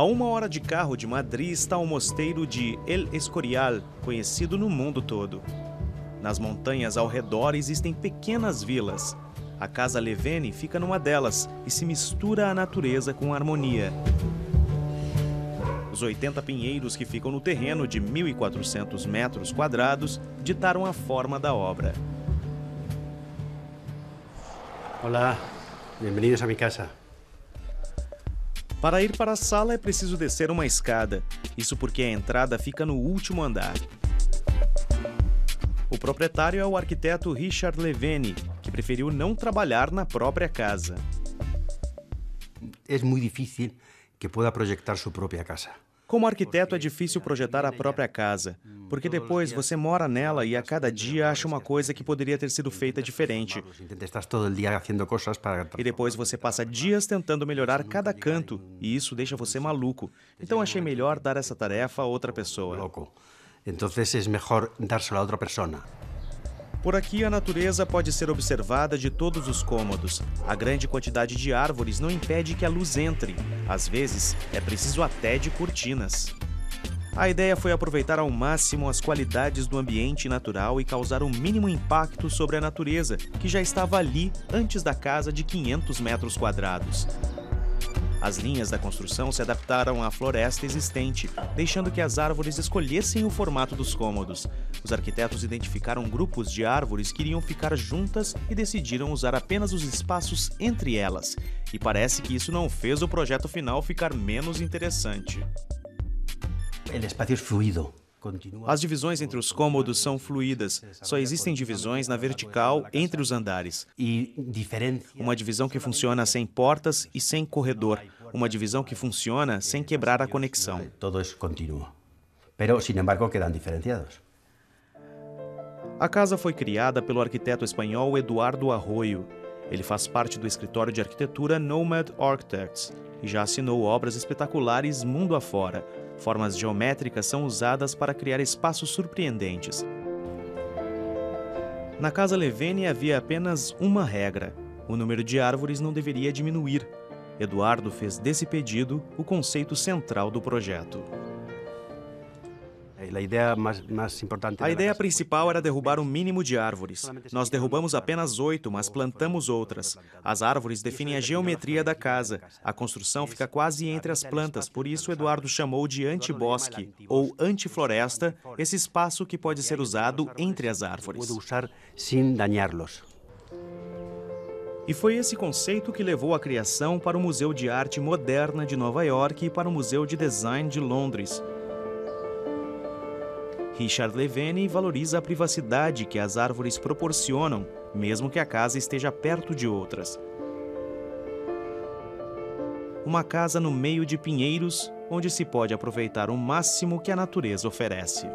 A uma hora de carro de Madrid está o mosteiro de El Escorial, conhecido no mundo todo. Nas montanhas ao redor existem pequenas vilas. A Casa Levene fica numa delas e se mistura à natureza com harmonia. Os 80 pinheiros que ficam no terreno de 1.400 metros quadrados ditaram a forma da obra. Olá, bem-vindos a minha casa. Para ir para a sala é preciso descer uma escada, isso porque a entrada fica no último andar. O proprietário é o arquiteto Richard Levene, que preferiu não trabalhar na própria casa. É muito difícil que pueda projetar sua própria casa. Como arquiteto, é difícil projetar a própria casa, porque depois você mora nela e a cada dia acha uma coisa que poderia ter sido feita diferente. E depois você passa dias tentando melhorar cada canto, e isso deixa você maluco. Então achei melhor dar essa tarefa a outra pessoa. Então é melhor dársela a outra pessoa. Por aqui, a natureza pode ser observada de todos os cômodos. A grande quantidade de árvores não impede que a luz entre. Às vezes, é preciso até de cortinas. A ideia foi aproveitar ao máximo as qualidades do ambiente natural e causar o um mínimo impacto sobre a natureza, que já estava ali antes da casa de 500 metros quadrados. As linhas da construção se adaptaram à floresta existente, deixando que as árvores escolhessem o formato dos cômodos. Os arquitetos identificaram grupos de árvores que iriam ficar juntas e decidiram usar apenas os espaços entre elas. E parece que isso não fez o projeto final ficar menos interessante. As divisões entre os cômodos são fluídas. Só existem divisões na vertical entre os andares. Uma divisão que funciona sem portas e sem corredor. Uma divisão que funciona sem quebrar a conexão. Todo é contínuo. Mas, sin embargo, quedam diferenciados. A casa foi criada pelo arquiteto espanhol Eduardo Arroyo. Ele faz parte do escritório de arquitetura Nomad Architects e já assinou obras espetaculares mundo afora, Formas geométricas são usadas para criar espaços surpreendentes. Na casa Levene havia apenas uma regra: o número de árvores não deveria diminuir. Eduardo fez desse pedido o conceito central do projeto. A ideia, mais, mais importante a ideia principal era derrubar o um mínimo de árvores. Nós derrubamos apenas oito, mas plantamos outras. As árvores definem a geometria da casa. A construção fica quase entre as plantas, por isso Eduardo chamou de antibosque ou antifloresta esse espaço que pode ser usado entre as árvores. Sem dañá-los. E foi esse conceito que levou a criação para o Museu de Arte Moderna de Nova York e para o Museu de Design de Londres. Richard Levene valoriza a privacidade que as árvores proporcionam, mesmo que a casa esteja perto de outras. Uma casa no meio de pinheiros, onde se pode aproveitar o máximo que a natureza oferece.